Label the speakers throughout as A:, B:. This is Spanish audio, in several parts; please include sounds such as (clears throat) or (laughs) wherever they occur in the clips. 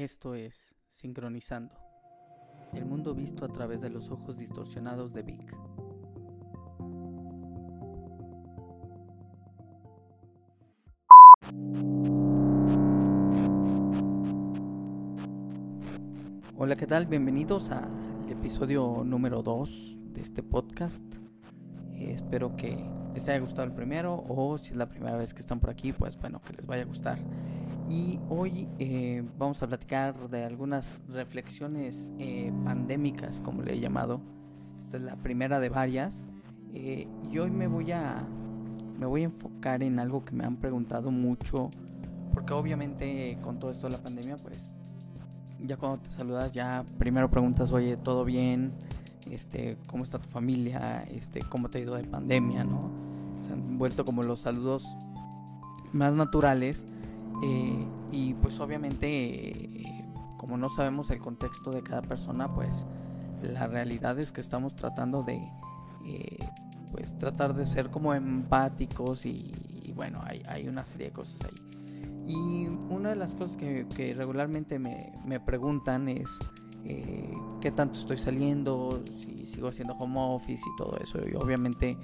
A: Esto es Sincronizando, el mundo visto a través de los ojos distorsionados de Vic. Hola, ¿qué tal? Bienvenidos al episodio número 2 de este podcast. Espero que les haya gustado el primero o si es la primera vez que están por aquí, pues bueno, que les vaya a gustar. Y hoy eh, vamos a platicar de algunas reflexiones eh, pandémicas, como le he llamado. Esta es la primera de varias. y hoy me voy a me voy a enfocar en algo que me han preguntado mucho, porque obviamente con todo esto de la pandemia, pues ya cuando te saludas ya primero preguntas, oye, ¿todo bien? Este, ¿cómo está tu familia? Este, ¿cómo te ha ido de pandemia? ¿no? Se han vuelto como los saludos más naturales eh, y pues obviamente eh, como no sabemos el contexto de cada persona, pues la realidad es que estamos tratando de eh, pues tratar de ser como empáticos y, bueno, hay, hay una serie de cosas ahí. Y una de las cosas que, regularmente me, me, preguntan es eh, qué tanto estoy saliendo, si sigo haciendo home office y todo eso. Y obviamente,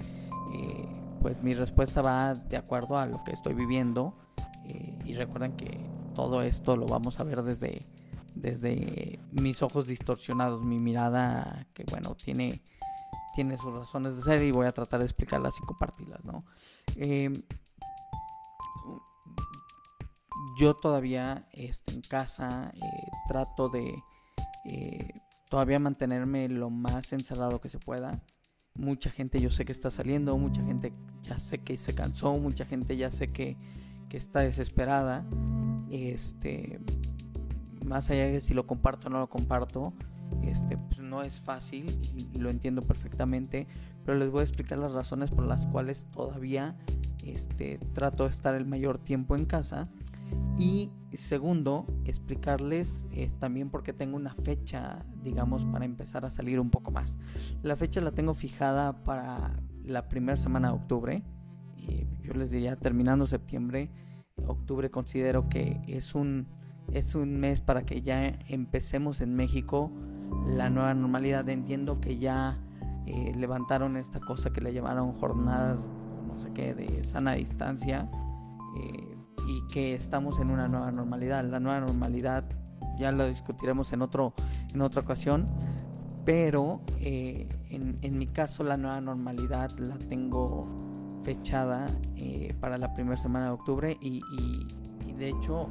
A: pues mi respuesta va de acuerdo a lo que estoy viviendo. Eh, y recuerden que todo esto lo vamos a ver desde, desde mis ojos distorsionados, mi mirada que bueno, tiene, tiene sus razones de ser y voy a tratar de explicarlas y compartirlas, ¿no? yo todavía este, en casa eh, trato de eh, todavía mantenerme lo más encerrado que se pueda. Mucha gente yo sé que está saliendo, mucha gente ya sé que se cansó, mucha gente ya sé que, que está desesperada. Este, más allá de si lo comparto o no lo comparto, este, pues no es fácil y lo entiendo perfectamente, pero les voy a explicar las razones por las cuales todavía este, trato de estar el mayor tiempo en casa y segundo, explicarles eh, también porque tengo una fecha, digamos, para empezar a salir un poco más. La fecha la tengo fijada para la primera semana de octubre. Y yo les diría, terminando septiembre, octubre considero que es un, es un mes para que ya empecemos en México la nueva normalidad. Entiendo que ya eh, levantaron esta cosa que le llamaron jornadas, no sé qué, de sana distancia. Eh, y que estamos en una nueva normalidad. La nueva normalidad ya lo discutiremos en, otro, en otra ocasión, pero eh, en, mi caso la nueva normalidad la tengo fechada eh, para la primera semana de octubre y, de hecho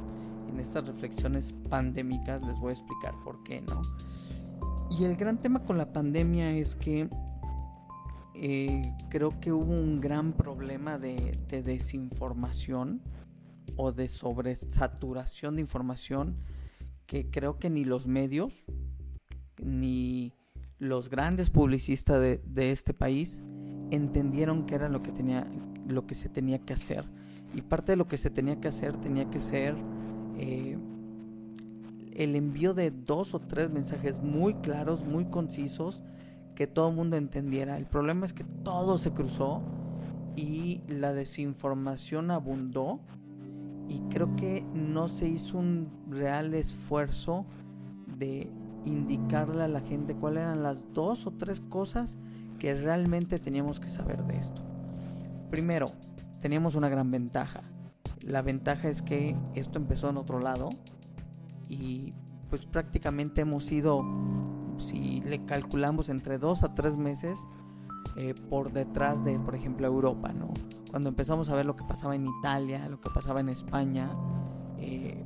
A: en estas reflexiones pandémicas les voy a explicar por qué, ¿no? Y el gran tema con la pandemia es que eh, creo que hubo un gran problema de, de desinformación o de sobresaturación de información que creo que ni los medios ni los grandes publicistas de, este país entendieron que era lo que tenía lo que se tenía que hacer. Y parte de lo que se tenía que hacer tenía que ser eh, el envío de dos o tres mensajes muy claros muy concisos que todo el mundo entendiera. El problema es que todo se cruzó y la desinformación abundó y creo que no se hizo un real esfuerzo de indicarle a la gente cuáles eran las dos o tres cosas que realmente teníamos que saber de esto. Primero, teníamos una gran ventaja. La ventaja es que esto empezó en otro lado y pues prácticamente hemos ido, si le calculamos entre dos a tres meses, eh, por detrás de, por ejemplo, Europa, ¿no? Cuando empezamos a ver lo que pasaba en Italia, lo que pasaba en España, eh,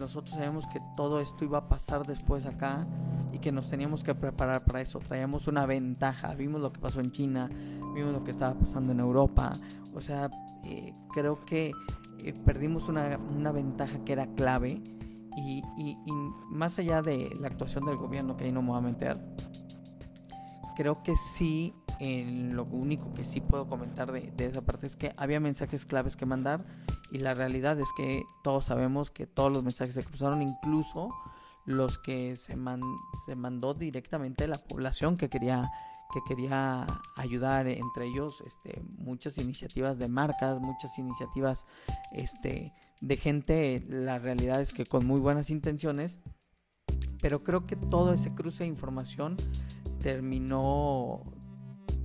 A: nosotros sabíamos que todo esto iba a pasar después acá y que nos teníamos que preparar para eso. Traíamos una ventaja, vimos lo que pasó en China, vimos lo que estaba pasando en Europa, o sea, eh, creo que perdimos una, una, ventaja que era clave. Y, y, y más allá de la actuación del gobierno, que ahí no me voy a meter, creo que sí en lo único que sí puedo comentar de, esa parte es que había mensajes claves que mandar y la realidad es que todos sabemos que todos los mensajes se cruzaron, incluso los que se, mandó directamente la población que quería, que quería ayudar entre ellos este, muchas iniciativas de marcas, muchas iniciativas este, de gente, la realidad es que con muy buenas intenciones, pero creo que todo ese cruce de información terminó,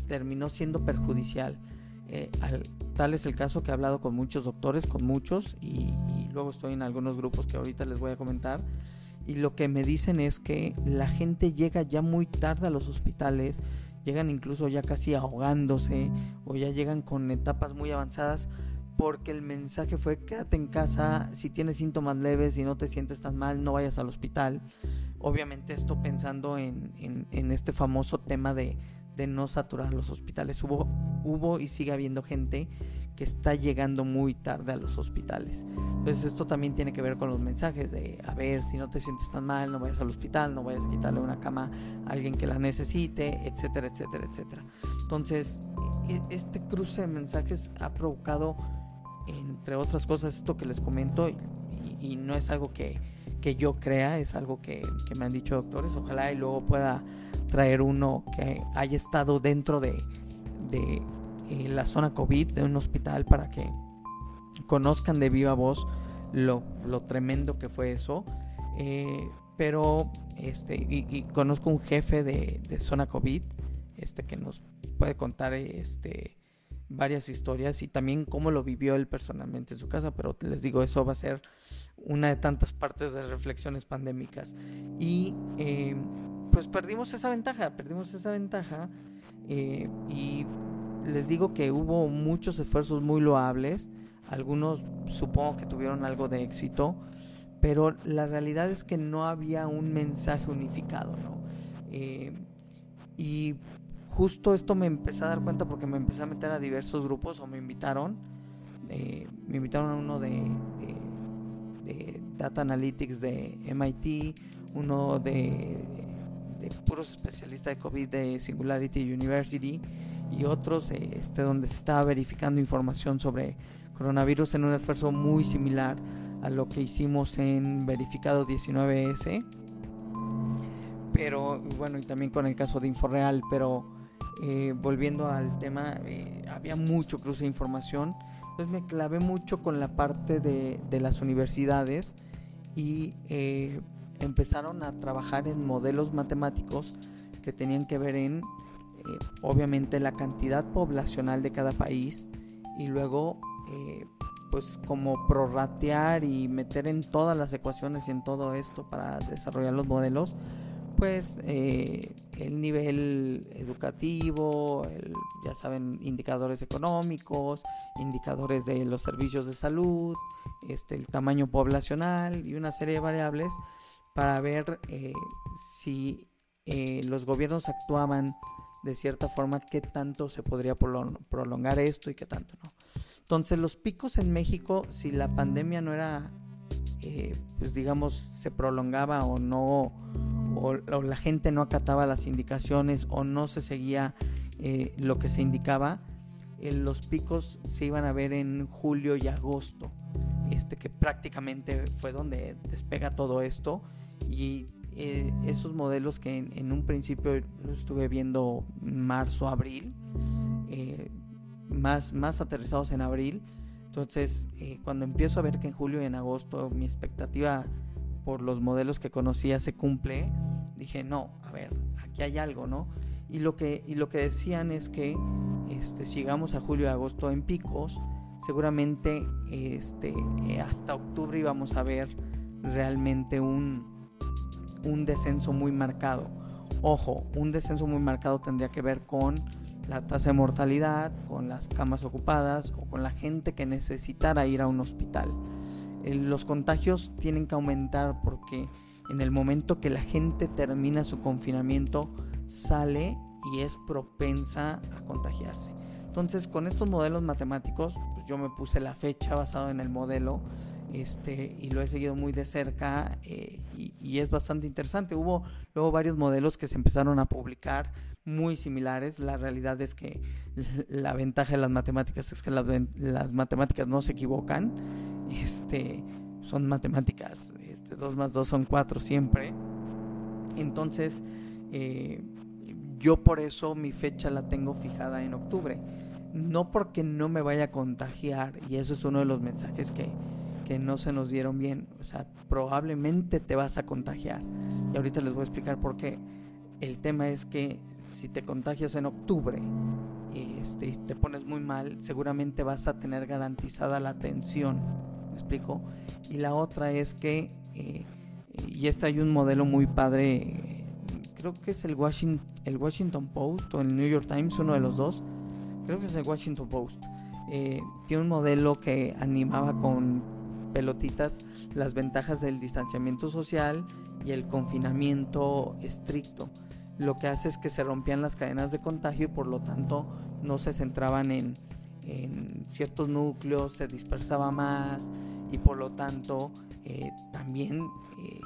A: terminó siendo perjudicial. Eh, tal es el caso que he hablado con muchos doctores, con muchos, y, luego estoy en algunos grupos que ahorita les voy a comentar. Y lo que me dicen es que la gente llega ya muy tarde a los hospitales, llegan incluso ya casi ahogándose o ya llegan con etapas muy avanzadas porque el mensaje fue quédate en casa, si tienes síntomas leves y no te sientes tan mal, no vayas al hospital. Obviamente esto pensando en, en, este famoso tema de, de, no saturar los hospitales. Hubo, hubo y sigue habiendo gente que está llegando muy tarde a los hospitales. Entonces esto también tiene que ver con los mensajes de, a ver, si no te sientes tan mal, no vayas al hospital, no vayas a quitarle una cama a alguien que la necesite, etcétera, etcétera, etcétera. Entonces, e, este cruce de mensajes ha provocado, entre otras cosas, esto que les comento, y, no es algo que, que, yo crea, es algo que, que me han dicho doctores, ojalá y luego pueda traer uno que haya estado dentro de, de eh, la zona COVID de un hospital para que conozcan de viva voz lo, lo tremendo que fue eso. Eh, pero este y, conozco un jefe de, de, zona COVID este que nos puede contar este varias historias y también cómo lo vivió él personalmente en su casa pero les digo eso va a ser una de tantas partes de reflexiones pandémicas y eh, pues perdimos esa ventaja perdimos esa ventaja y les digo que hubo muchos esfuerzos muy loables, algunos supongo que tuvieron algo de éxito, pero la realidad es que no había un mensaje unificado, ¿no? Eh, y justo esto me empecé a dar cuenta porque me empecé a meter a diversos grupos o me invitaron, eh, me invitaron a uno de, de, Data Analytics de MIT, uno de, puros especialistas de COVID de Singularity University, y otros este, donde se estaba verificando información sobre coronavirus en un esfuerzo muy similar a lo que hicimos en verificado 19S pero bueno y también con el caso de Inforeal pero eh, volviendo al tema eh, había mucho cruce de información. Entonces me clavé mucho con la parte de, de las universidades y eh, empezaron a trabajar en modelos matemáticos que tenían que ver en eh, obviamente la cantidad poblacional de cada país y luego eh, pues como prorratear y meter en todas las ecuaciones y en todo esto para desarrollar los modelos pues eh, el nivel educativo, ya saben, indicadores económicos, indicadores de los servicios de salud, este, el tamaño poblacional y una serie de variables para ver si los gobiernos actuaban de cierta forma qué tanto se podría prolongar esto y qué tanto no. Entonces los picos en México, si la pandemia no era, eh, pues digamos, se prolongaba o no, o, la gente no acataba las indicaciones o no se seguía eh, lo que se indicaba, eh, los picos se iban a ver en julio y agosto, este que prácticamente fue donde despega todo esto y eh, esos modelos que en, un principio los estuve viendo marzo, abril, eh, más, más aterrizados en abril. Entonces, eh, cuando empiezo a ver que en julio y en agosto mi expectativa por los modelos que conocía se cumple, dije, no, a ver, aquí hay algo, ¿no? Y lo que, y lo que decían es que este, si llegamos a julio y agosto en picos, seguramente este, hasta octubre íbamos a ver realmente un, un descenso muy marcado. Ojo, un descenso muy marcado tendría que ver con la tasa de mortalidad, con las camas ocupadas o con la gente que necesitara ir a un hospital. Los contagios tienen que aumentar porque en el momento que la gente termina su confinamiento sale y es propensa a contagiarse. Entonces, con estos modelos matemáticos, pues yo me puse la fecha basado en el modelo este, y lo he seguido muy de cerca eh, y, es bastante interesante. Hubo luego varios modelos que se empezaron a publicar muy similares. La realidad es que (laughs) la ventaja de las matemáticas es que las, matemáticas no se equivocan. Este, son matemáticas, este, 2 más 2 son 4 siempre. Entonces, eh, yo por eso mi fecha la tengo fijada en octubre. No porque no me vaya a contagiar, y eso es uno de los mensajes que, que no se nos dieron bien. O sea, probablemente te vas a contagiar. Y ahorita les voy a explicar por qué. El tema es que si te contagias en octubre y este, te pones muy mal, seguramente vas a tener garantizada la atención. ¿Me explico? Y la otra es que, eh, y este hay un modelo muy padre, creo que es el Washington, el Washington Post o el New York Times, uno de los dos. Creo que es el Washington Post. Eh, tiene un modelo que animaba con pelotitas las ventajas del distanciamiento social y el confinamiento estricto. Lo que hace es que se rompían las cadenas de contagio y por lo tanto no se centraban en, ciertos núcleos, se dispersaba más y por lo tanto eh, también eh,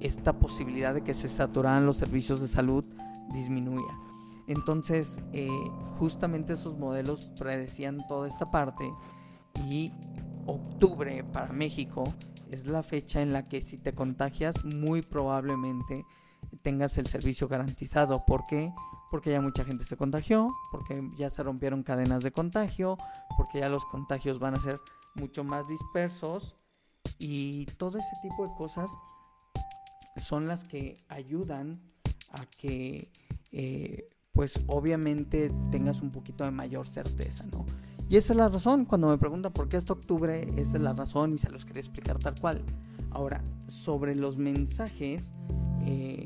A: esta posibilidad de que se saturaran los servicios de salud disminuía. Entonces, eh, justamente esos modelos predecían toda esta parte y octubre para México es la fecha en la que si te contagias muy probablemente tengas el servicio garantizado. ¿Por qué? Porque ya mucha gente se contagió, porque ya se rompieron cadenas de contagio, porque ya los contagios van a ser mucho más dispersos y todo ese tipo de cosas son las que ayudan a que eh, pues obviamente tengas un poquito de mayor certeza, ¿no? Y esa es la razón, cuando me preguntan por qué este octubre, esa es la razón y se los quería explicar tal cual. Ahora, sobre los mensajes, eh,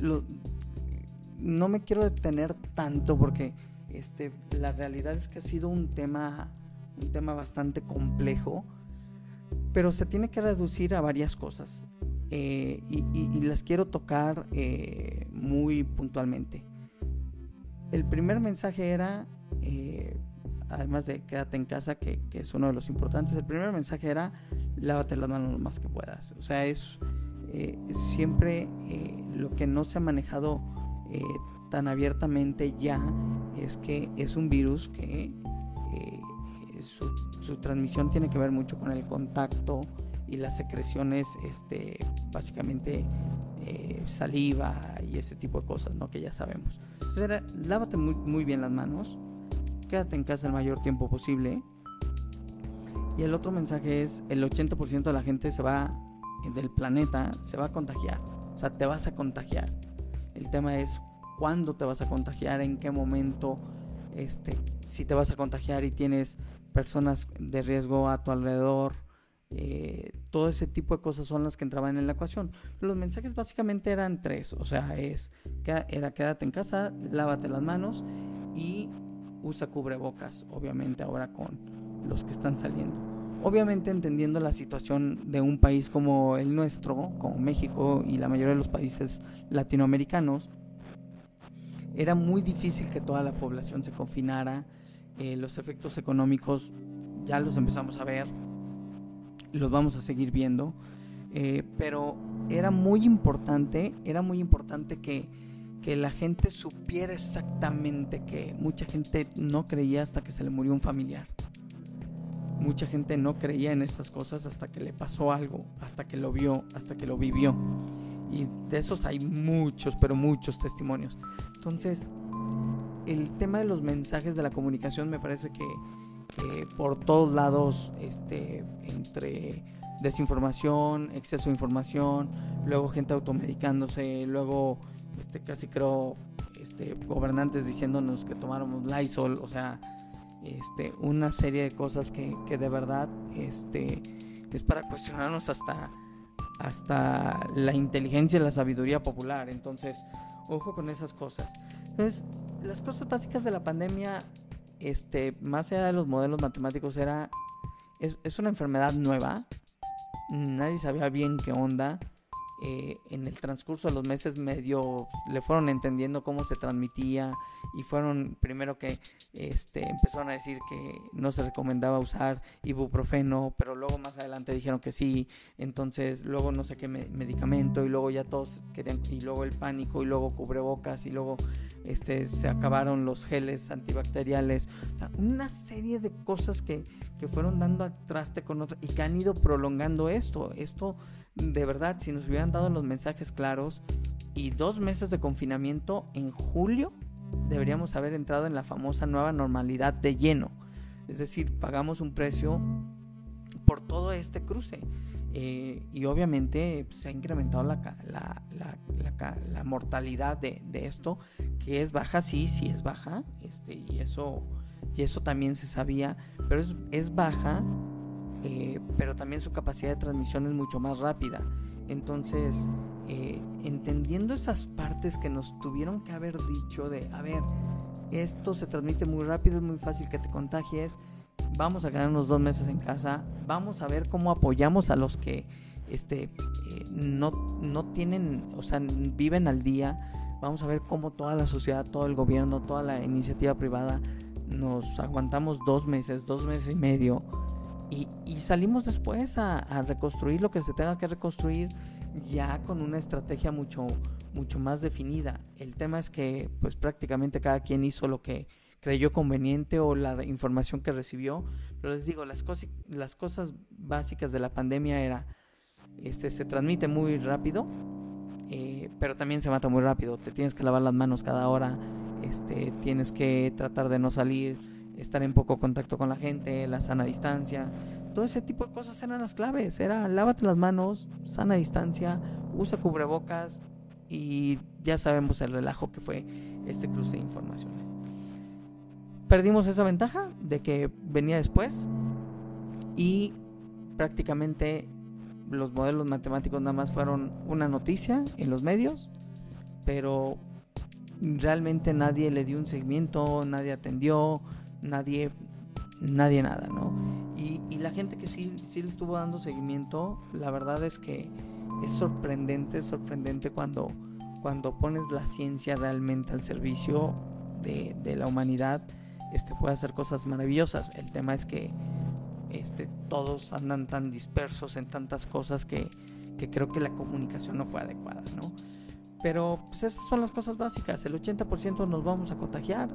A: no me quiero detener tanto porque este, la realidad es que ha sido un tema, un tema bastante complejo, pero se tiene que reducir a varias cosas. Eh, y, las quiero tocar eh, muy puntualmente. El primer mensaje era, eh, además de quédate en casa, que, es uno de los importantes, el primer mensaje era lávate las manos lo más que puedas. O sea, es siempre lo que no se ha manejado tan abiertamente ya es que es un virus que su, transmisión tiene que ver mucho con el contacto y las secreciones, este, básicamente eh, saliva y ese tipo de cosas, ¿no? Que ya sabemos. Lávate muy, muy bien las manos, quédate en casa el mayor tiempo posible. Y el otro mensaje es, el 80% de la gente se va, del planeta, se va a contagiar. O sea, te vas a contagiar. El tema es cuándo te vas a contagiar, en qué momento, este, si te vas a contagiar y tienes personas de riesgo a tu alrededor, eh, todo ese tipo de cosas son las que entraban en la ecuación. Los mensajes básicamente eran tres, o sea, es era quédate en casa, lávate las manos y usa cubrebocas, obviamente ahora con los que están saliendo. Obviamente entendiendo la situación de un país como el nuestro, como México y la mayoría de los países latinoamericanos, era muy difícil que toda la población se confinara. Eh, los efectos económicos ya los empezamos a ver, los vamos a seguir viendo. Eh, pero era muy importante, era muy importante que, que la gente supiera exactamente que mucha gente no creía hasta que se le murió un familiar. Mucha gente no creía en estas cosas hasta que le pasó algo, hasta que lo vio, hasta que lo vivió. Y de esos hay muchos, pero muchos testimonios. Entonces, el tema de los mensajes de la comunicación me parece que por todos lados, este, entre desinformación, exceso de información, luego gente automedicándose, luego este, casi creo este, gobernantes diciéndonos que tomáramos Lysol, o sea, este, una serie de cosas que, que de verdad este, es para cuestionarnos hasta, hasta la inteligencia y la sabiduría popular. Entonces, ojo con esas cosas. Entonces, las cosas básicas de la pandemia este, más allá de los modelos matemáticos, era. Es, es una enfermedad nueva. Nadie sabía bien qué onda. Eh, en el transcurso de los meses medio le fueron entendiendo cómo se transmitía y fueron primero que este, empezaron a decir que no se recomendaba usar ibuprofeno, pero luego más adelante dijeron que sí, entonces luego no sé qué medicamento y luego ya todos querían y luego el pánico y luego cubrebocas y luego este, se acabaron los geles antibacteriales, una serie de cosas que, que fueron dando a traste con otro y que han ido prolongando esto, esto de verdad, si nos hubieran dado los mensajes claros, y dos meses de confinamiento en julio deberíamos haber entrado en la famosa nueva normalidad de lleno. Es decir, pagamos un precio por todo este cruce. Eh, y obviamente pues, se ha incrementado la, la, la, mortalidad de, de, esto, que es baja, sí, sí es baja, este, y, eso, y eso también se sabía, pero es, baja, eh, pero también su capacidad de transmisión es mucho más rápida. Entonces, eh, entendiendo esas partes que nos tuvieron que haber dicho de, a ver, esto se transmite muy rápido, es muy fácil que te contagies, vamos a quedar unos dos meses en casa, vamos a ver cómo apoyamos a los que este, eh, no, no tienen, o sea, viven al día, vamos a ver cómo toda la sociedad, todo el gobierno, toda la iniciativa privada nos aguantamos dos meses, dos meses y medio y, salimos después a, reconstruir lo que se tenga que reconstruir ya con una estrategia mucho, mucho más definida. El tema es que pues prácticamente cada quien hizo lo que creyó conveniente o la información que recibió. Pero les digo, las, cosas las cosas básicas de la pandemia era, este, se transmite muy rápido, eh, pero también se mata muy rápido. Te tienes que lavar las manos cada hora, este, tienes que tratar de no salir estar en poco contacto con la gente, la sana distancia, todo ese tipo de cosas eran las claves. Era lávate las manos, sana distancia, usa cubrebocas y ya sabemos el relajo que fue este cruce de informaciones. Perdimos esa ventaja de que venía después y prácticamente los modelos matemáticos nada más fueron una noticia en los medios, pero realmente nadie le dio un seguimiento, nadie atendió, nadie, nadie nada, ¿no? Y, la gente que sí, sí le estuvo dando seguimiento, la verdad es que es sorprendente, sorprendente cuando, cuando pones la ciencia realmente al servicio de, la humanidad, este, puede hacer cosas maravillosas. El tema es que este, todos andan tan dispersos en tantas cosas que, que creo que la comunicación no fue adecuada, ¿no? Pero pues esas son las cosas básicas. El 80% nos vamos a contagiar.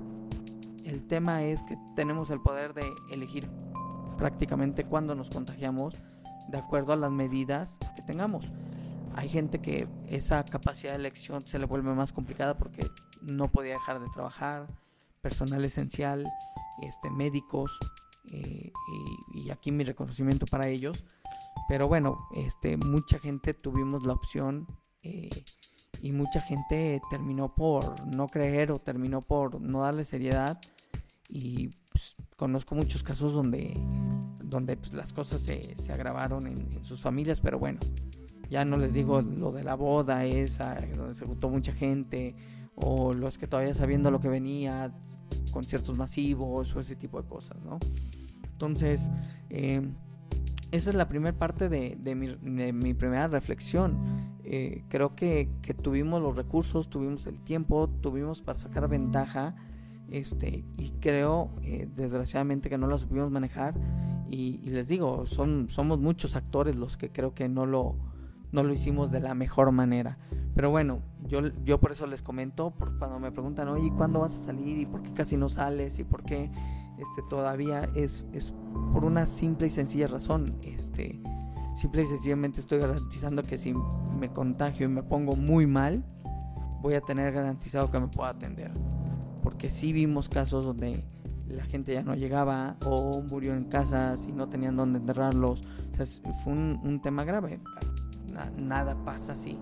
A: El tema es que tenemos el poder de elegir prácticamente cuándo nos contagiamos de acuerdo a las medidas que tengamos. Hay gente que esa capacidad de elección se le vuelve más complicada porque no podía dejar de trabajar, personal esencial, este, médicos, eh, y, aquí mi reconocimiento para ellos. Pero bueno, este, mucha gente tuvimos la opción eh, y mucha gente terminó por no creer o terminó por no darle seriedad y pues, conozco muchos casos donde, donde pues, las cosas se, se agravaron en, sus familias, pero bueno, ya no les digo lo de la boda esa, donde se juntó mucha gente, o los que todavía sabiendo lo que venía, conciertos masivos o ese tipo de cosas, ¿no? Entonces, eh, esa es la primera parte de, de, mi, de, mi, primera reflexión. Eh, creo que, que, tuvimos los recursos, tuvimos el tiempo, tuvimos para sacar ventaja. Este, y creo, eh, desgraciadamente, que no lo supimos manejar. Y, les digo, son, somos muchos actores los que creo que no lo, no lo hicimos de la mejor manera. Pero bueno, yo, yo por eso les comento, por cuando me preguntan, oye, ¿cuándo vas a salir? ¿Y por qué casi no sales? ¿Y por qué este, todavía es, es por una simple y sencilla razón. Este, simple y sencillamente estoy garantizando que si me contagio y me pongo muy mal, voy a tener garantizado que me pueda atender. Porque sí vimos casos donde la gente ya no llegaba o murió en casas y no tenían dónde enterrarlos. Fue un, tema grave. nada pasa si,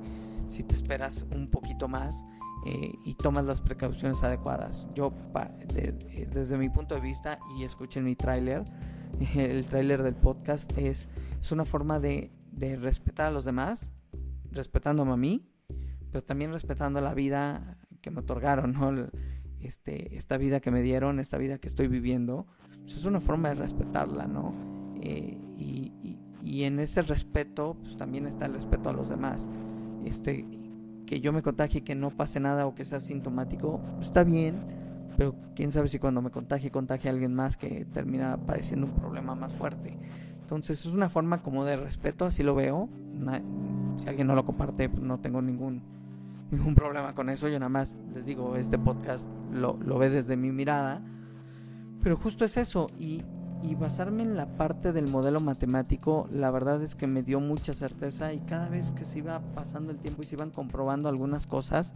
A: si te esperas un poquito más eh, y tomas las precauciones adecuadas. Yo, eh, desde mi punto de vista, y escuchen mi tráiler, (laughs) el tráiler del podcast, es, es una forma de, de respetar a los demás, respetándome a mí, pero también respetando la vida que me otorgaron, ¿no? Este, esta vida que me dieron, esta vida que estoy viviendo, pues es una forma de respetarla, ¿no? Eh, y, y, y, en ese respeto, pues también está el respeto a los demás. Este, que yo me contagie, que no pase nada o que sea sintomático, está bien, pero quién sabe si cuando me contagie, contagie a alguien más que termina padeciendo un problema más fuerte. Entonces es una forma como de respeto, así lo veo. si alguien no lo comparte, pues no tengo ningún, ningún problema con eso. Yo nada más les digo, este podcast lo, lo ve desde mi mirada. Pero justo es eso. Y, y basarme en la parte del modelo matemático, la verdad es que me dio mucha certeza y cada vez que se iba pasando el tiempo y se iban comprobando algunas cosas,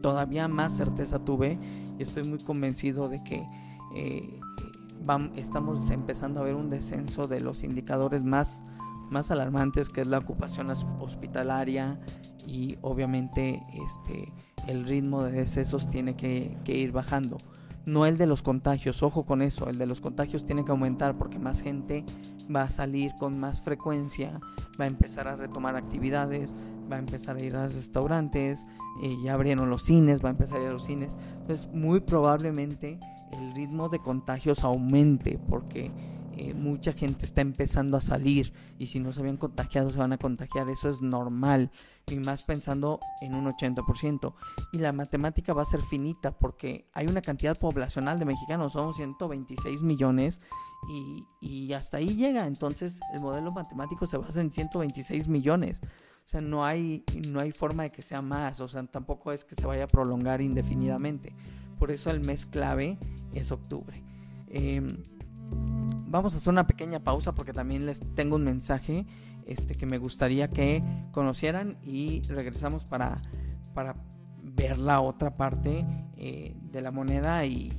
A: todavía más certeza tuve y estoy muy convencido de que eh, estamos empezando a ver un descenso de los indicadores más, más alarmantes que es la ocupación hospitalaria y obviamente este, el ritmo de decesos tiene que ir bajando no el de los contagios. Ojo con eso, el de los contagios tiene que aumentar porque más gente va a salir con más frecuencia, va a empezar a retomar actividades, va a empezar a ir a los restaurantes, eh, ya abrieron los cines, va a empezar a ir a los cines. Entonces, muy probablemente el ritmo de contagios aumente porque eh, mucha gente está empezando a salir y si no se habían contagiado se van a contagiar, eso es normal y más pensando en un 80%. Y la matemática va a ser finita porque hay una cantidad poblacional de mexicanos, somos 126 millones y, hasta ahí llega, entonces el modelo matemático se basa en 126 millones. O sea, no hay, no hay forma de que sea más, o sea, tampoco es que se vaya a prolongar indefinidamente. Por eso el mes clave es octubre. Eh, vamos a hacer una pequeña pausa porque también les tengo un mensaje este, que me gustaría que conocieran y regresamos para, para ver la otra parte eh, de la moneda y,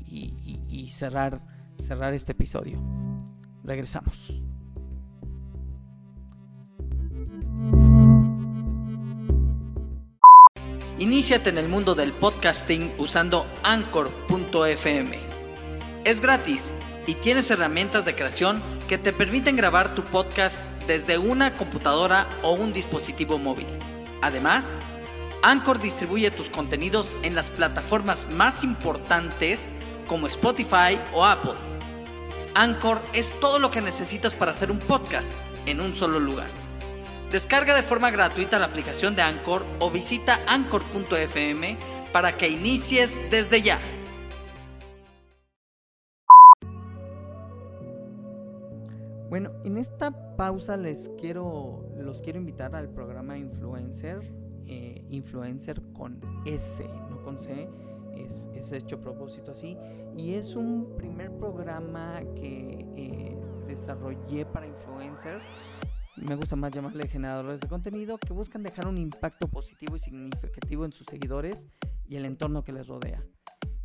A: y cerrar, cerrar este episodio. Regresamos. Iníciate en el mundo del podcasting usando anchor.fm. Es gratis y tienes herramientas de creación que te permiten grabar tu podcast desde una computadora o un dispositivo móvil. Además, Anchor distribuye tus contenidos en las plataformas más importantes como Spotify o Apple. Anchor es todo lo que necesitas para hacer un podcast en un solo lugar. Descarga de forma gratuita la aplicación de Anchor o visita anchor.fm para que inicies desde ya. Bueno, en esta pausa les quiero, los quiero invitar al programa Influencer, eh, Influencer con S, no con C, es, hecho a propósito así. Y es un primer programa que eh, desarrollé para influencers. Me gusta más llamarle generadores de contenido que buscan dejar un impacto positivo y significativo en sus seguidores y el entorno que les rodea.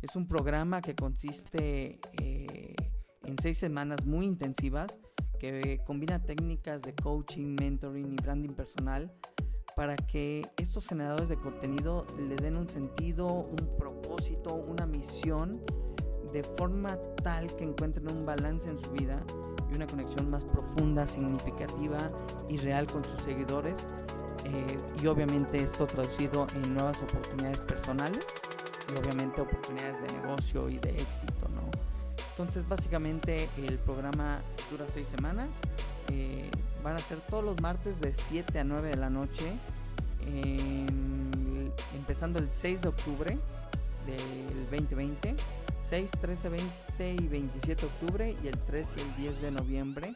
A: Es un programa que consiste eh, en seis semanas muy intensivas que combina técnicas de coaching, mentoring y branding personal para que estos generadores de contenido le den un sentido, un propósito, una misión, de forma tal que encuentren un balance en su vida y una conexión más profunda, significativa y real con sus seguidores. Eh, y obviamente esto traducido en nuevas oportunidades personales y obviamente oportunidades de negocio y de éxito, ¿no? Entonces básicamente el programa dura seis semanas. Eh, van a ser todos los martes de 7 a 9 de la noche. empezando el 6 de octubre del 2020. 6, 13, 20 y 27 de octubre y el 3 y el 10 de noviembre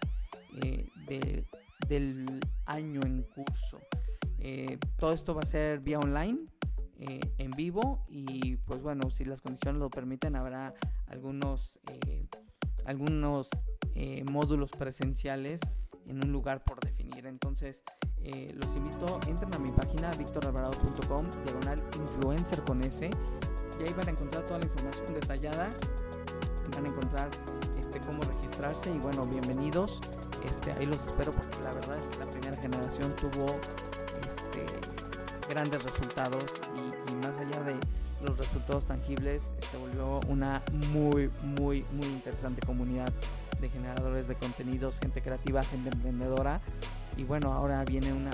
A: eh, del año en curso. Eh, todo esto va a ser vía online, en vivo y pues bueno, si las condiciones lo permiten habrá algunos, eh, algunos eh, módulos presenciales en un lugar por definir. Entonces, eh, los invito, entren a mi página victoralvarado.com, diagonal influencer con S, y ahí van a encontrar toda la información detallada, van a encontrar este, cómo registrarse y bueno, bienvenidos. Este, ahí los espero porque la verdad es que la primera generación tuvo este, grandes resultados y más allá de los resultados tangibles, se volvió una muy, muy, muy interesante comunidad de generadores de contenidos, gente creativa, gente emprendedora. Y bueno, ahora viene una,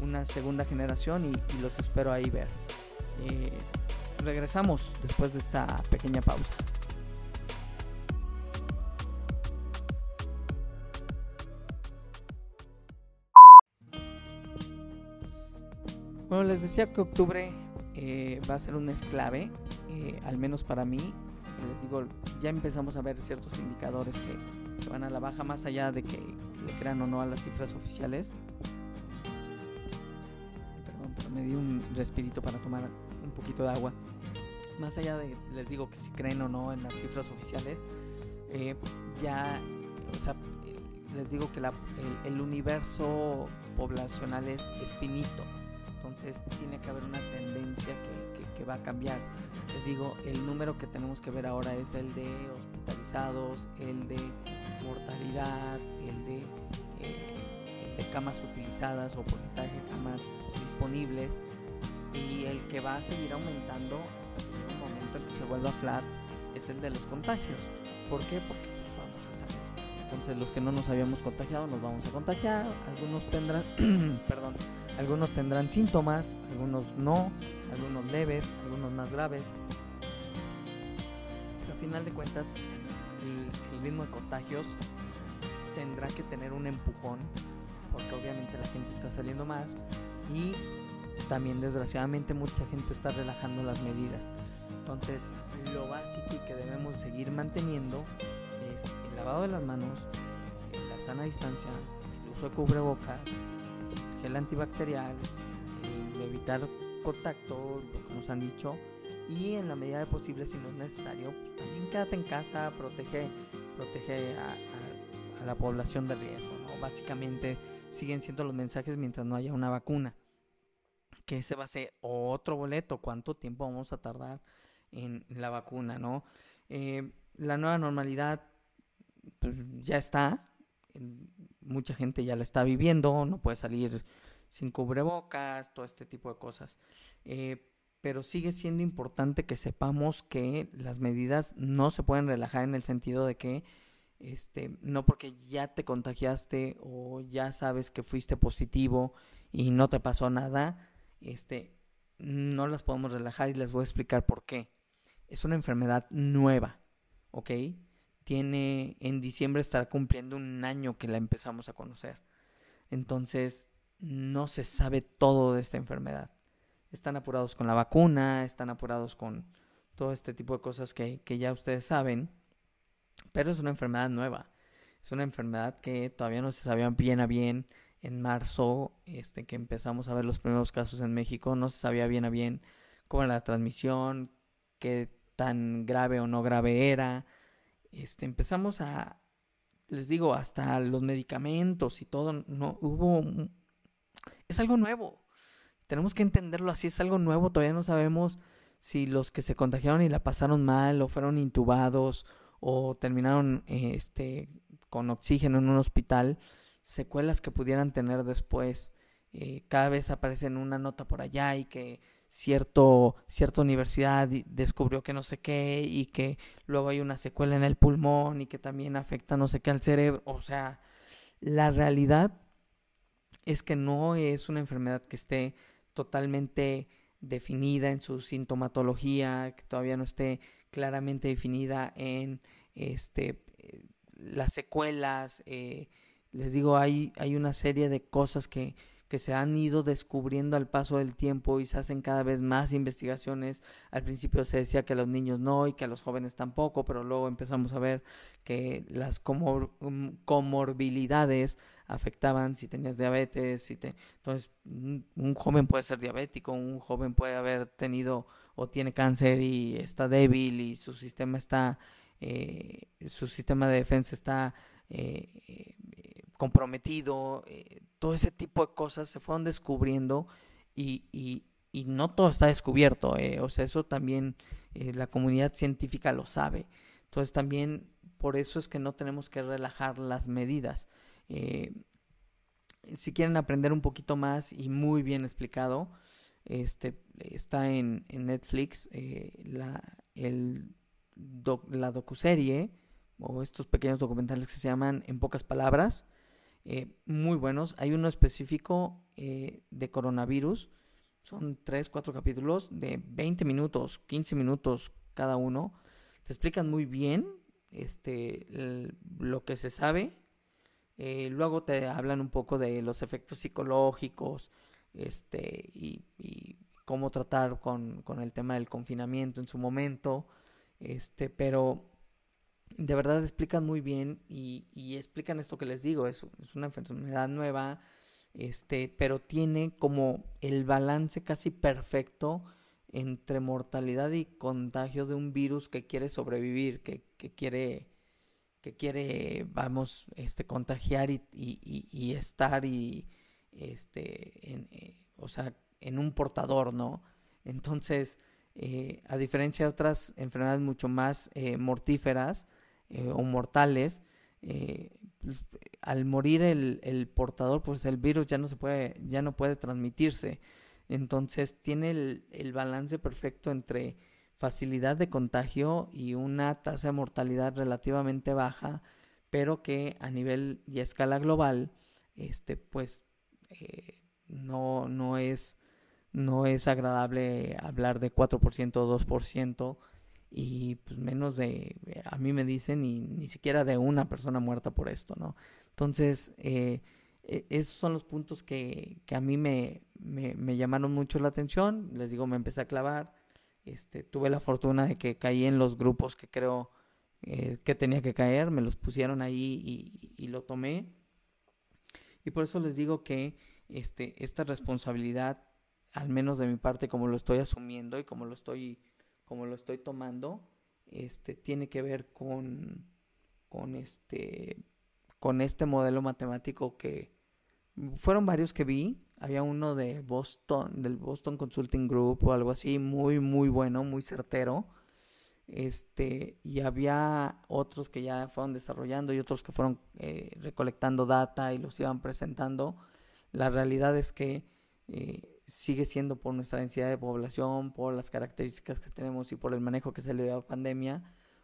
A: una segunda generación y, los espero ahí ver. Eh, regresamos después de esta pequeña pausa. Bueno, les decía que octubre eh, va a ser un esclave, eh, al menos para mí. Les digo, ya empezamos a ver ciertos indicadores que, van a la baja, más allá de que le crean o no a las cifras oficiales. Perdón, pero me di un respirito para tomar un poquito de agua. Más allá de, les digo que si creen o no en las cifras oficiales, eh, ya, o sea, les digo que el, universo poblacional es, es, finito, entonces tiene que haber una tendencia que, va a cambiar. Les digo, el número que tenemos que ver ahora es el de hospitalizados, el de mortalidad, el de, eh, camas utilizadas o porcentaje de camas disponibles y el que va a seguir aumentando hasta que un momento en que se vuelva flat es el de los contagios. ¿Por qué? Porque pues, vamos a salir. Entonces los que no nos habíamos contagiado nos vamos a contagiar. Algunos tendrán, (clears throat) perdón, algunos tendrán síntomas, algunos no, algunos leves, algunos más graves. Pero al final de cuentas, el, el ritmo de contagios tendrá que tener un empujón porque obviamente la gente está saliendo más y también desgraciadamente mucha gente está relajando las medidas. Entonces, lo básico y que debemos seguir manteniendo es el lavado de las manos, la sana distancia, el uso de cubrebocas, el antibacterial, el evitar contacto, lo que nos han dicho, y en la medida de posible, si no es necesario, pues también quédate en casa, protege, protege a, a la población de riesgo. ¿no? Básicamente siguen siendo los mensajes mientras no haya una vacuna que ese va a ser otro boleto. ¿Cuánto tiempo vamos a tardar en la vacuna, no? Eh, la nueva normalidad, pues ya está. Mucha gente ya la está viviendo, no puede salir sin cubrebocas, todo este tipo de cosas. Eh, pero sigue siendo importante que sepamos que las medidas no se pueden relajar en el sentido de que este, no porque ya te contagiaste o ya sabes que fuiste positivo y no te pasó nada, este, no las podemos relajar y les voy a explicar por qué. Es una enfermedad nueva, ¿ok? Tiene, en diciembre estará cumpliendo un año que la empezamos a conocer. Entonces, no se sabe todo de esta enfermedad. Están apurados con la vacuna, están apurados con todo este tipo de cosas que, que ya ustedes saben, pero es una enfermedad nueva. Es una enfermedad que todavía no se sabía bien a bien en marzo, este, que empezamos a ver los primeros casos en México, no se sabía bien a bien cómo era la transmisión, qué tan grave o no grave era. Este, empezamos a, les digo, hasta los medicamentos y todo, no hubo, es algo nuevo. Tenemos que entenderlo así, es algo nuevo, todavía no sabemos si los que se contagiaron y la pasaron mal o fueron intubados o terminaron este con oxígeno en un hospital secuelas que pudieran tener después. Eh, cada vez aparecen una nota por allá y que cierto, cierta universidad descubrió que no sé qué y que luego hay una secuela en el pulmón y que también afecta no sé qué al cerebro. O sea, la realidad es que no es una enfermedad que esté totalmente definida en su sintomatología, que todavía no esté claramente definida en este las secuelas, eh, les digo, hay, hay una serie de cosas que, que se han ido descubriendo al paso del tiempo y se hacen cada vez más investigaciones. Al principio se decía que a los niños no y que a los jóvenes tampoco, pero luego empezamos a ver que las comor um, comorbilidades afectaban si tenías diabetes, si te... entonces un joven puede ser diabético, un joven puede haber tenido o tiene cáncer y está débil y su sistema está, eh, su sistema de defensa está eh, comprometido, eh, todo ese tipo de cosas se fueron descubriendo y, y, y no todo está descubierto, eh, o sea, eso también eh, la comunidad científica lo sabe. Entonces también por eso es que no tenemos que relajar las medidas. si quieren aprender un poquito más y muy bien explicado, este, está en, en Netflix la, el, la docuserie o estos pequeños documentales que se llaman En pocas palabras. Eh, muy buenos. Hay uno específico eh, de coronavirus. Son 3, 4 capítulos de 20 minutos, 15 minutos cada uno. Te explican muy bien este, lo que se sabe. Eh, luego te hablan un poco de los efectos psicológicos este, y, y cómo tratar con, con, el tema del confinamiento en su momento. Este, pero de verdad explican muy bien y, explican esto que les digo, es, una enfermedad nueva, este, pero tiene como el balance casi perfecto entre mortalidad y contagio de un virus que quiere sobrevivir, que, quiere que quiere, vamos, este, contagiar y, y, estar y, este, en, eh, o sea, en un portador, ¿no? Entonces, eh, a diferencia de otras enfermedades mucho más eh, mortíferas o mortales, pues, al morir el, el, portador, pues el virus ya no se puede, ya no puede transmitirse. Entonces tiene el, el balance perfecto entre facilidad de contagio y una tasa de mortalidad relativamente baja, pero que a nivel y a escala global, este, pues eh, no, no, es, no es agradable hablar de 4% o 2% y pues menos de, a mí me dicen, ni, ni siquiera de una persona muerta por esto, ¿no? Entonces, eh, e, esos son los puntos que, que a mí me, me, me, llamaron mucho la atención, les digo, me empecé a clavar, este, tuve la fortuna de que caí en los grupos que creo eh, que tenía que caer, me los pusieron ahí y, lo tomé. Y por eso les digo que este, esta responsabilidad, al menos de mi parte, como lo estoy asumiendo y como lo estoy, como lo estoy tomando, este, tiene que ver con, con, este, con este modelo matemático que fueron varios que vi, había uno de Boston, del Boston Consulting Group o algo así, muy, muy bueno, muy certero. Este, y había otros que ya fueron desarrollando y otros que fueron eh, recolectando data y los iban presentando. La realidad es que eh, sigue siendo por nuestra densidad de población, por las características que tenemos y por el manejo que se le dio a la pandemia,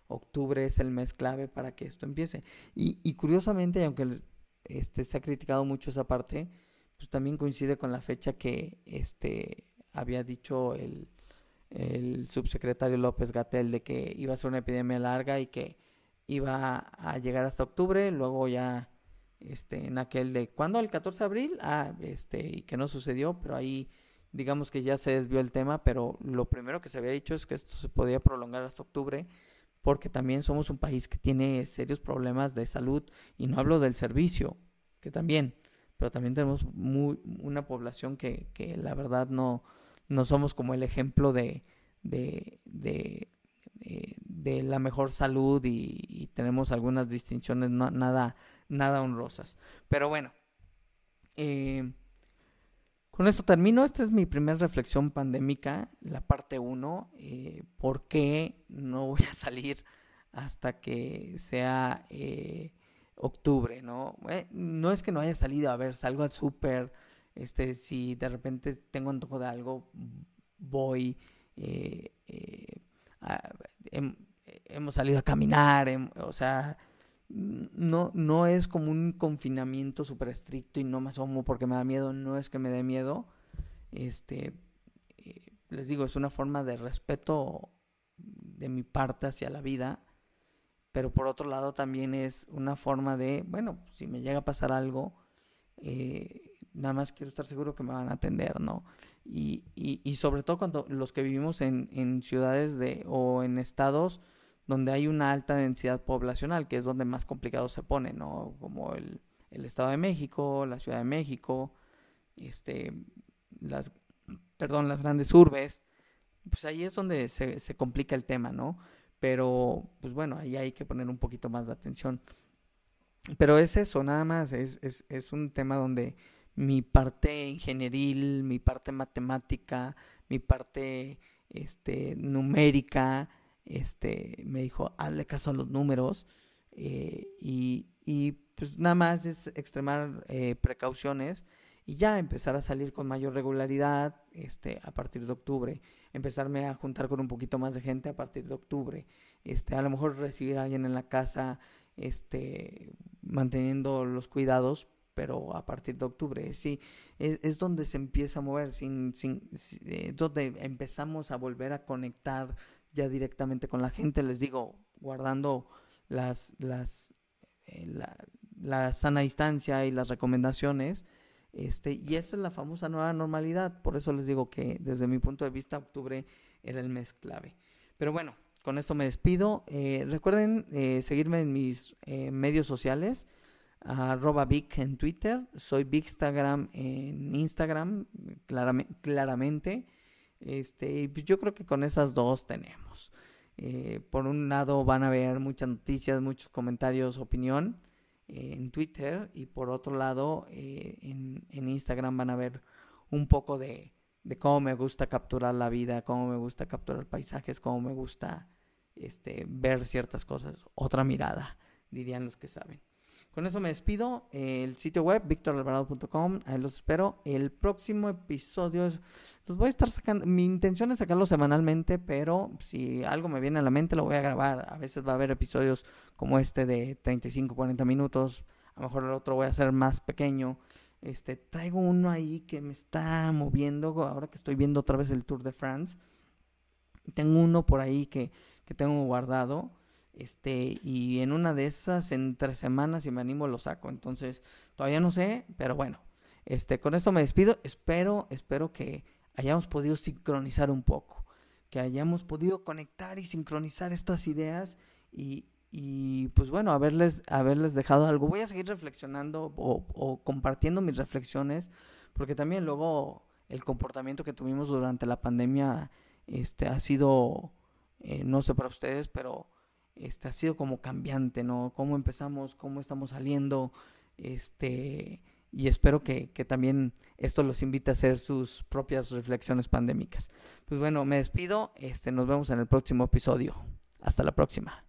A: octubre es el mes clave para que esto empiece. Y, y curiosamente, aunque este, se ha criticado mucho esa parte, pues también coincide con la fecha que este había dicho el, el subsecretario López Gatel de que iba a ser una epidemia larga y que iba a llegar hasta octubre, luego ya este en aquel de ¿cuándo? el 14 de abril, ah, este y que no sucedió, pero ahí digamos que ya se desvió el tema, pero lo primero que se había dicho es que esto se podía prolongar hasta octubre porque también somos un país que tiene serios problemas de salud y no hablo del servicio, que también pero también tenemos muy, una población que, que la verdad no, no somos como el ejemplo de, de, de, de, la mejor salud y, tenemos algunas distinciones nada, nada honrosas. Pero bueno, eh, con esto termino. Esta es mi primera reflexión pandémica, la parte 1. Eh, ¿Por qué no voy a salir hasta que sea... Eh, octubre, ¿no? Eh, no es que no haya salido, a ver, salgo al súper, este, si de repente tengo antojo de algo, voy, hemos salido a caminar, o sea, no, no es como un confinamiento súper estricto y no me asomo porque me da miedo, no es que me dé miedo, este, les digo, es una forma de respeto de mi parte hacia la vida pero por otro lado también es una forma de, bueno, si me llega a pasar algo, eh, nada más quiero estar seguro que me van a atender, ¿no? Y, y, sobre todo cuando los que vivimos en, en, ciudades de, o en estados donde hay una alta densidad poblacional, que es donde más complicado se pone, ¿no? Como el, el Estado de México, la Ciudad de México, este, las, perdón, las grandes urbes, pues ahí es donde se, se complica el tema, ¿no? Pero, pues bueno, ahí hay que poner un poquito más de atención. Pero es eso, nada más, es, es, es un tema donde mi parte ingenieril, mi parte matemática, mi parte este, numérica, este, me dijo, hazle caso a los números eh, y, y, pues nada más es extremar eh, precauciones y ya empezar a salir con mayor regularidad este, a partir de octubre, empezarme a juntar con un poquito más de gente a partir de octubre, este, a lo mejor recibir a alguien en la casa, este, manteniendo los cuidados, pero a partir de octubre, sí, es, donde se empieza a mover, sin, sin, eh, donde empezamos a volver a conectar ya directamente con la gente, les digo, guardando las, las, eh, la, sana distancia y las recomendaciones, este, y esa es la famosa nueva normalidad. Por eso les digo que desde mi punto de vista octubre era el mes clave. Pero bueno, con esto me despido. Eh, recuerden eh, seguirme en mis medios sociales. Arroba Vic en Twitter. Soy Vicstagram en Instagram, claramente. Este, pues yo creo que con esas dos tenemos. Eh, por un lado van a ver muchas noticias, muchos comentarios, opinión eh, en Twitter y por otro lado eh, en, en, Instagram van a ver un poco de, de, cómo me gusta capturar la vida, cómo me gusta capturar paisajes, cómo me gusta este, ver ciertas cosas, otra mirada, dirían los que saben. Con eso me despido. El sitio web, victoralvarado.com. Ahí los espero. El próximo episodio los voy a estar sacando. Mi intención es sacarlo semanalmente, pero si algo me viene a la mente, lo voy a grabar. A veces va a haber episodios como este de 35, 40 minutos. A lo mejor el otro voy a hacer más pequeño. Este, traigo uno ahí que me está moviendo. Ahora que estoy viendo otra vez el Tour de France. Tengo uno por ahí que, que tengo guardado este, y en una de esas, en tres semanas, si me animo, lo saco. Entonces, todavía no sé, pero bueno. Este, con esto me despido. Espero, espero que hayamos podido sincronizar un poco. Que hayamos podido conectar y sincronizar estas ideas. Y, y pues bueno, haberles, haberles dejado algo. Voy a seguir reflexionando o, o compartiendo mis reflexiones. Porque también luego el comportamiento que tuvimos durante la pandemia este, ha sido, eh, no sé para ustedes, pero este, ha sido como cambiante, ¿no? Cómo empezamos, cómo estamos saliendo, este, y espero que, que, también esto los invite a hacer sus propias reflexiones pandémicas. Pues bueno, me despido, este, nos vemos en el próximo episodio. Hasta la próxima.